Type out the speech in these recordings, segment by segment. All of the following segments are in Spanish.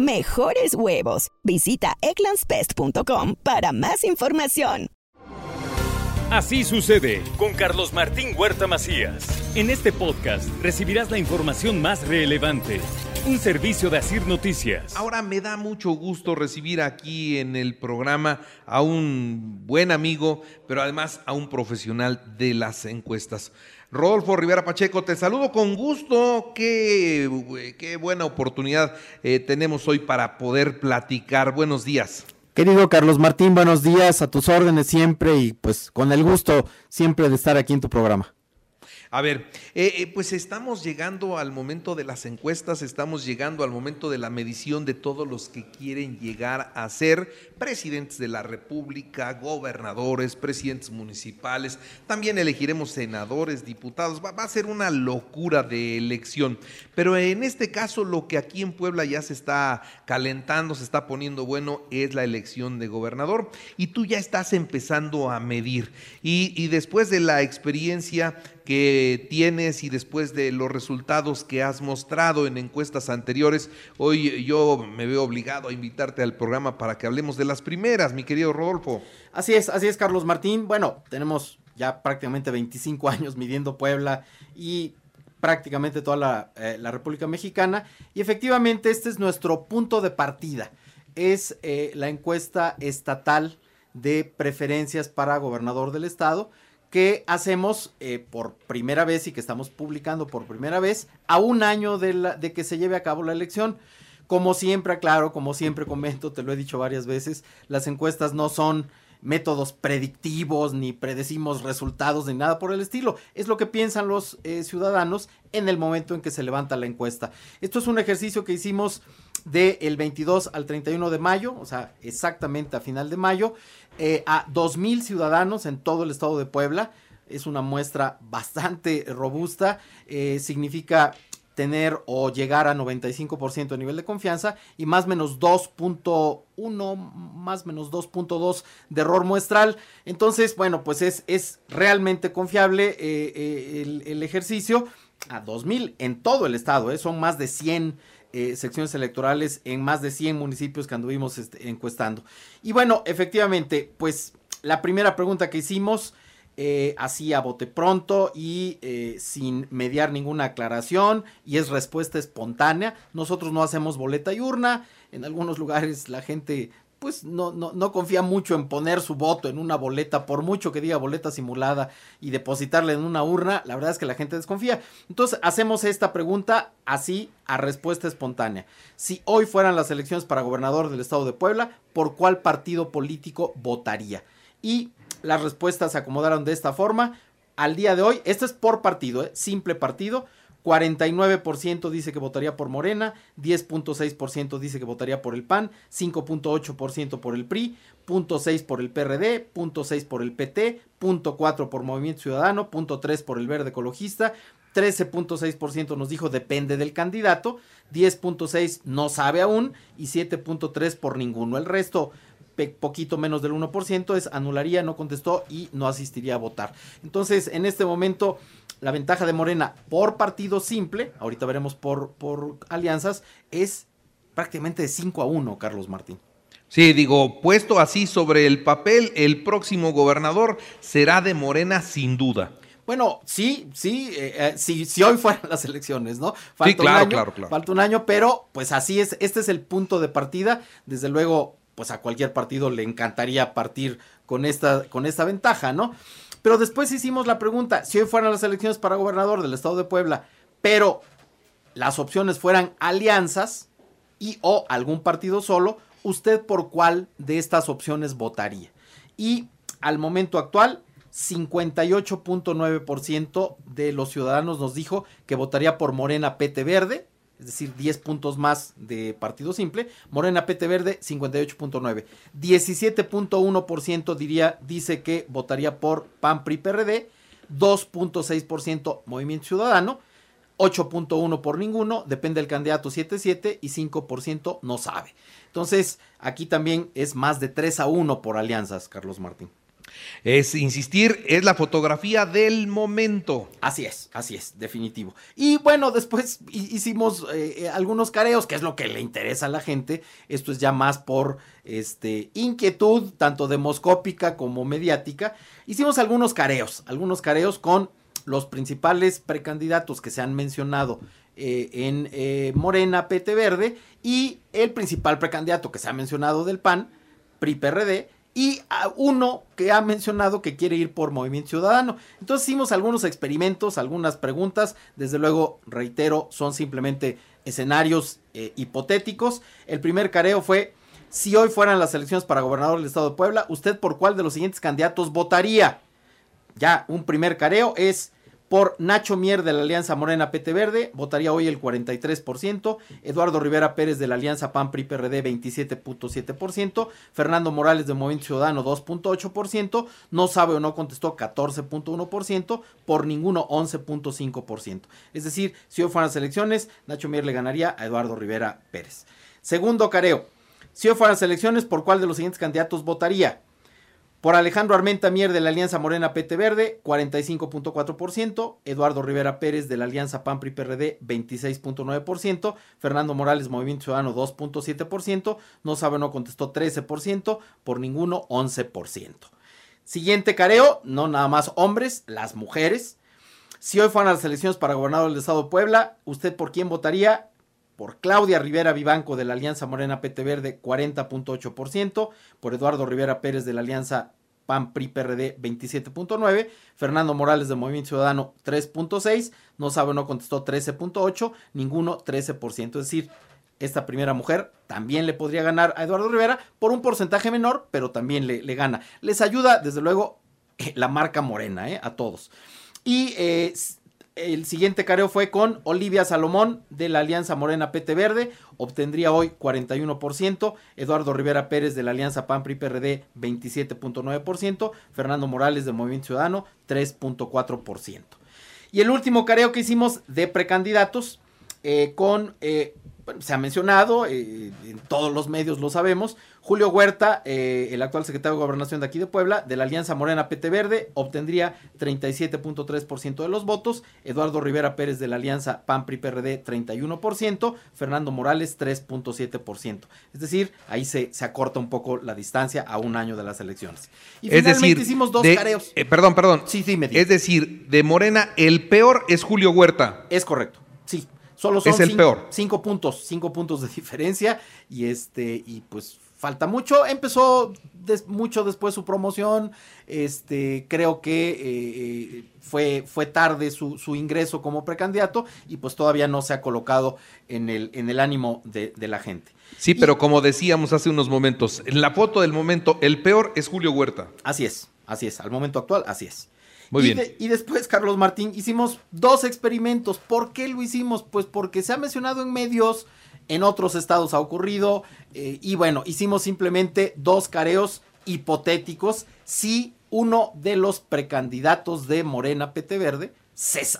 mejores huevos. Visita egglandsbest.com para más información. Así sucede con Carlos Martín Huerta Macías. En este podcast recibirás la información más relevante. Un servicio de Asir Noticias. Ahora me da mucho gusto recibir aquí en el programa a un buen amigo, pero además a un profesional de las encuestas. Rodolfo Rivera Pacheco, te saludo con gusto. Qué, qué buena oportunidad eh, tenemos hoy para poder platicar. Buenos días. Querido Carlos Martín, buenos días, a tus órdenes siempre y pues con el gusto siempre de estar aquí en tu programa. A ver, eh, eh, pues estamos llegando al momento de las encuestas, estamos llegando al momento de la medición de todos los que quieren llegar a ser presidentes de la República, gobernadores, presidentes municipales, también elegiremos senadores, diputados, va, a ser una locura de elección. Pero en este caso lo que aquí en Puebla ya se está calentando, se está poniendo bueno, es la elección de gobernador y tú ya estás empezando a medir. Y después de la experiencia que tienes y después de los resultados que has mostrado en encuestas anteriores, hoy yo me veo obligado a invitarte al programa para que hablemos de las primeras, mi querido Rodolfo. Así es, así es, Carlos Martín. Bueno, tenemos ya prácticamente 25 años midiendo Puebla y prácticamente toda la, eh, la República Mexicana. Y efectivamente este es nuestro punto de partida. Es eh, la encuesta estatal de preferencias para gobernador del estado que hacemos eh, por primera vez y que estamos publicando por primera vez a un año de, la, de, que se lleve a cabo la elección. Como siempre, aclaro, como siempre comento, te lo he dicho varias veces, las encuestas no son métodos predictivos ni predecimos resultados ni nada por el estilo. Es lo que piensan los eh, ciudadanos en el momento en que se levanta la encuesta. Esto es un ejercicio que hicimos del el 22 al 31 de mayo, o sea, exactamente a final de mayo, eh, a 2.000 ciudadanos en todo el estado de Puebla. Es una muestra bastante robusta. Eh, significa tener o llegar a 95% de nivel de confianza y más menos 2.1, más menos 2.2 de error muestral. Entonces, bueno, pues es, es realmente confiable eh, eh, el, ejercicio a 2000 en todo el estado, son más de 100 eh, secciones electorales en más de 100 municipios que anduvimos este, encuestando. Y bueno, efectivamente, pues la primera pregunta que hicimos eh, así a bote pronto y eh, sin mediar ninguna aclaración y es respuesta espontánea. Nosotros no hacemos boleta y urna. En algunos lugares la gente pues no, no, no, confía mucho en poner su voto en una boleta, por mucho que diga boleta simulada y depositarla en una urna, la verdad es que la gente desconfía. Entonces hacemos esta pregunta así a respuesta espontánea. Si hoy fueran las elecciones para gobernador del estado de Puebla, ¿por cuál partido político votaría? Y las respuestas se acomodaron de esta forma. Al día de hoy, esto es por partido, ¿eh? simple partido. 49% dice que votaría por Morena, 10.6% dice que votaría por el PAN, 5.8% por el PRI, 0.6 por el PRD, 0.6 por el PT, 0.4 por Movimiento Ciudadano, 0.3 por el Verde Ecologista, 13.6% nos dijo depende del candidato, 10.6 no sabe aún y 7.3 por ninguno. El resto poquito menos del 1%, es anularía, no contestó y no asistiría a votar. Entonces, en este momento, la ventaja de Morena por partido simple, ahorita veremos por, por alianzas, es prácticamente de 5 a 1, Carlos Martín. Sí, digo, puesto así sobre el papel, el próximo gobernador será de Morena sin duda. Bueno, sí, sí, eh, eh, si, si, hoy fueran las elecciones, ¿no? Falta sí, claro, un año, claro, claro. Falta un año, pero pues así es, este es el punto de partida. Desde luego, pues a cualquier partido le encantaría partir con esta, con esta ventaja, ¿no? Pero después hicimos la pregunta, si hoy fueran las elecciones para gobernador del estado de Puebla, pero las opciones fueran alianzas y o algún partido solo, ¿usted por cuál de estas opciones votaría? Y al momento actual, 58.9% de los ciudadanos nos dijo que votaría por Morena PT Verde, es decir, 10 puntos más de partido simple. Morena PT Verde, 58.9. 17.1% diría, dice que votaría por PAN PRI PRD, 2.6% Movimiento Ciudadano, 8.1 por ninguno, depende del candidato 7.7 y 5% no sabe. Entonces, aquí también es más de 3 a 1 por alianzas, Carlos Martín. Es insistir, es la fotografía del momento. Así es, así es, definitivo. Y bueno, después hicimos eh, eh, algunos careos, que es lo que le interesa a la gente. Esto es ya más por este, inquietud, tanto demoscópica como mediática. Hicimos algunos careos, algunos careos con los principales precandidatos que se han mencionado eh, en Morena, PT Verde, y el principal precandidato que se ha mencionado del PAN, PRI PRD y a uno que ha mencionado que quiere ir por Movimiento Ciudadano. Entonces hicimos algunos experimentos, algunas preguntas, desde luego, reitero, son simplemente escenarios eh, hipotéticos. El primer careo fue, si hoy fueran las elecciones para gobernador del estado de Puebla, ¿usted por cuál de los siguientes candidatos votaría? Ya, un primer careo es por Nacho Mier de la Alianza Morena PT Verde, votaría hoy el 43%. Eduardo Rivera Pérez de la Alianza PAN PRI PRD 27.7%. Fernando Morales de Movimiento Ciudadano 2.8%. No sabe o no contestó 14.1%. Por ninguno 11.5%. Es decir, si hoy fueran las elecciones, Nacho Mier le ganaría a Eduardo Rivera Pérez. Segundo careo. Si hoy fueran las elecciones, ¿por cuál de los siguientes candidatos votaría? Por Alejandro Armenta Mier de la Alianza Morena PT Verde, 45.4%. Eduardo Rivera Pérez de la Alianza PAMPRI PRD, 26.9%. Fernando Morales Movimiento Ciudadano, 2.7%. No sabe, no contestó, 13%. Por ninguno, 11%. Siguiente careo, no nada más hombres, las mujeres. Si hoy fueran las elecciones para gobernador del Estado de Puebla, ¿usted por quién votaría? Por Claudia Rivera Vivanco de la Alianza Morena PT Verde 40.8%, por Eduardo Rivera Pérez de la Alianza PAN PRI PRD 27.9, Fernando Morales de Movimiento Ciudadano 3.6, no sabe no contestó 13.8, ninguno 13%, es decir, esta primera mujer también le podría ganar a Eduardo Rivera por un porcentaje menor, pero también le, le gana. Les ayuda, desde luego, la marca morena, ¿eh? a todos. Y eh, el siguiente careo fue con Olivia Salomón de la Alianza Morena PT Verde, obtendría hoy 41%, Eduardo Rivera Pérez de la Alianza PAMPRI PRD 27.9%, Fernando Morales de Movimiento Ciudadano 3.4%. Y el último careo que hicimos de precandidatos eh, con eh, se ha mencionado, eh, en todos los medios lo sabemos, Julio Huerta, eh, el actual secretario de Gobernación de aquí de Puebla, de la Alianza Morena PT Verde, obtendría 37.3% de los votos, Eduardo Rivera Pérez de la Alianza PAN PRI PRD 31%, Fernando Morales 3.7%. Es decir, ahí se, se, acorta un poco la distancia a un año de las elecciones. Y es finalmente decir, hicimos dos careos. Eh, perdón, perdón. Sí, sí, me Es decir, de Morena, el peor es Julio Huerta. Es correcto, sí. Solo son es el peor. cinco puntos, cinco puntos de diferencia y este y pues falta mucho. Empezó mucho después su promoción. Este, creo que eh, eh, fue, fue tarde su, su, ingreso como precandidato y pues todavía no se ha colocado en el, en el ánimo de, la gente. Sí, pero como decíamos hace unos momentos, en la foto del momento, el peor es Julio Huerta. Así es, así es. Al momento actual, así es. Muy bien. y después, Carlos Martín, hicimos dos experimentos. ¿Por qué lo hicimos? Pues porque se ha mencionado en medios, en otros estados ha ocurrido, eh, y bueno, hicimos simplemente dos careos hipotéticos si uno de los precandidatos de Morena PT Verde,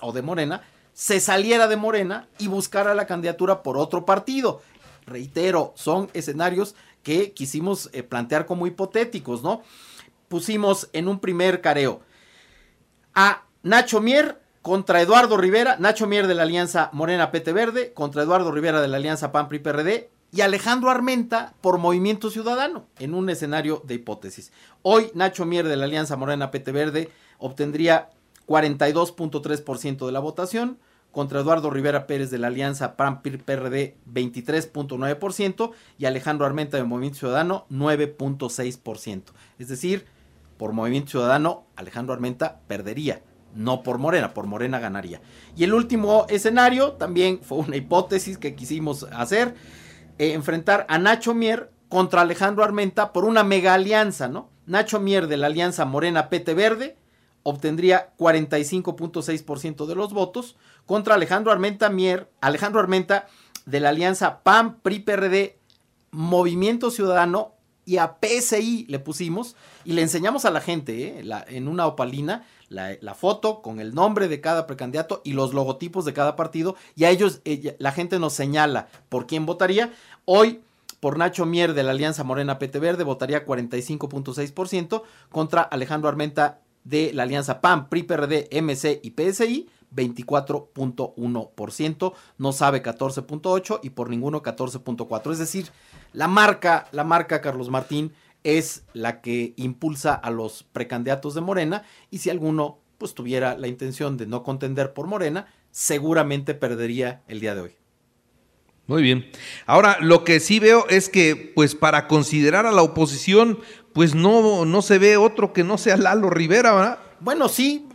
o de Morena, se saliera de Morena y buscara la candidatura por otro partido. Reitero, son escenarios que quisimos eh, plantear como hipotéticos, ¿no? Pusimos en un primer careo a Nacho Mier contra Eduardo Rivera, Nacho Mier de la Alianza Morena PT Verde, contra Eduardo Rivera de la Alianza PAN PRD y Alejandro Armenta por Movimiento Ciudadano en un escenario de hipótesis. Hoy Nacho Mier de la Alianza Morena PT Verde obtendría 42.3% de la votación contra Eduardo Rivera Pérez de la Alianza PAN PRI PRD 23.9% y Alejandro Armenta de Movimiento Ciudadano 9.6%. Es decir, por Movimiento Ciudadano, Alejandro Armenta perdería. No por Morena, por Morena ganaría. Y el último escenario también fue una hipótesis que quisimos hacer, eh, enfrentar a Nacho Mier contra Alejandro Armenta por una mega alianza, ¿no? Nacho Mier de la alianza Morena PT Verde obtendría 45.6% de los votos contra Alejandro Armenta Mier, Alejandro Armenta de la alianza PAN, PRI, PRD, Movimiento Ciudadano y a PSI le pusimos y le enseñamos a la gente ¿eh? en una opalina la, foto con el nombre de cada precandidato y los logotipos de cada partido y a ellos la gente nos señala por quién votaría. Hoy por Nacho Mier de la Alianza Morena PT Verde votaría 45.6% contra Alejandro Armenta de la Alianza PAN, PRI, PRD, MC y PSI 24.1%, no sabe 14.8 y por ninguno 14.4. Es decir, la marca, la marca Carlos Martín es la que impulsa a los precandidatos de Morena y si alguno pues tuviera la intención de no contender por Morena, seguramente perdería el día de hoy. Muy bien. Ahora, lo que sí veo es que, pues, para considerar a la oposición, pues no, no se ve otro que no sea Lalo Rivera, ¿verdad? Bueno, sí,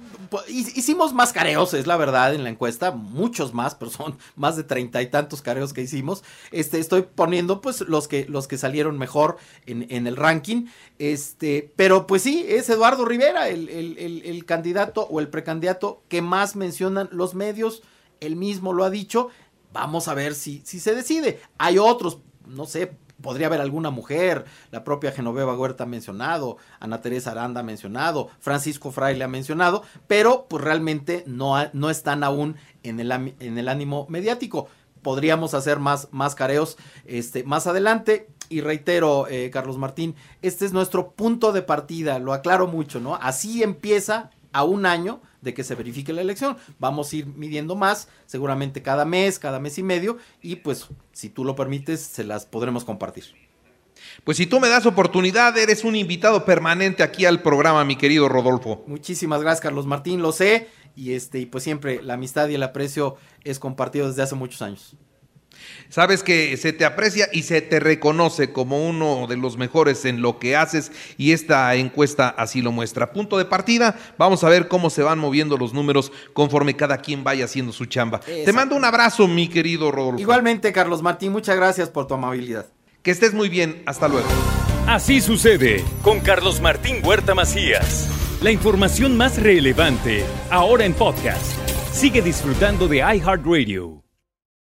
hicimos más careos, es la verdad, en la encuesta, muchos más, pero son más de treinta y tantos careos que hicimos. Este, estoy poniendo pues los que, los que salieron mejor en, el ranking. Este, pero pues sí, es Eduardo Rivera, el, el candidato o el precandidato que más mencionan los medios. Él mismo lo ha dicho. Vamos a ver si, si se decide. Hay otros, no sé, podría haber alguna mujer, la propia Genoveva Huerta ha mencionado, Ana Teresa Aranda ha mencionado, Francisco Fraile ha mencionado, pero pues realmente no, no están aún en el, en el ánimo mediático. Podríamos hacer más, más careos este, más adelante. Y reitero, eh, Carlos Martín, este es nuestro punto de partida, lo aclaro mucho, ¿no? Así empieza a un año de que se verifique la elección. Vamos a ir midiendo más, seguramente cada mes, cada mes y medio, y pues si tú lo permites, se las podremos compartir. Pues si tú me das oportunidad, eres un invitado permanente aquí al programa, mi querido Rodolfo. Muchísimas gracias, Carlos Martín, lo sé, y este, y pues siempre la amistad y el aprecio es compartido desde hace muchos años. Sabes que se te aprecia y se te reconoce como uno de los mejores en lo que haces y esta encuesta así lo muestra. Punto de partida, vamos a ver cómo se van moviendo los números conforme cada quien vaya haciendo su chamba. Te mando un abrazo, mi querido Rodolfo. Igualmente, Carlos Martín, muchas gracias por tu amabilidad. Que estés muy bien, hasta luego. Así sucede con Carlos Martín Huerta Macías. La información más relevante, ahora en podcast. Sigue disfrutando de iHeartRadio.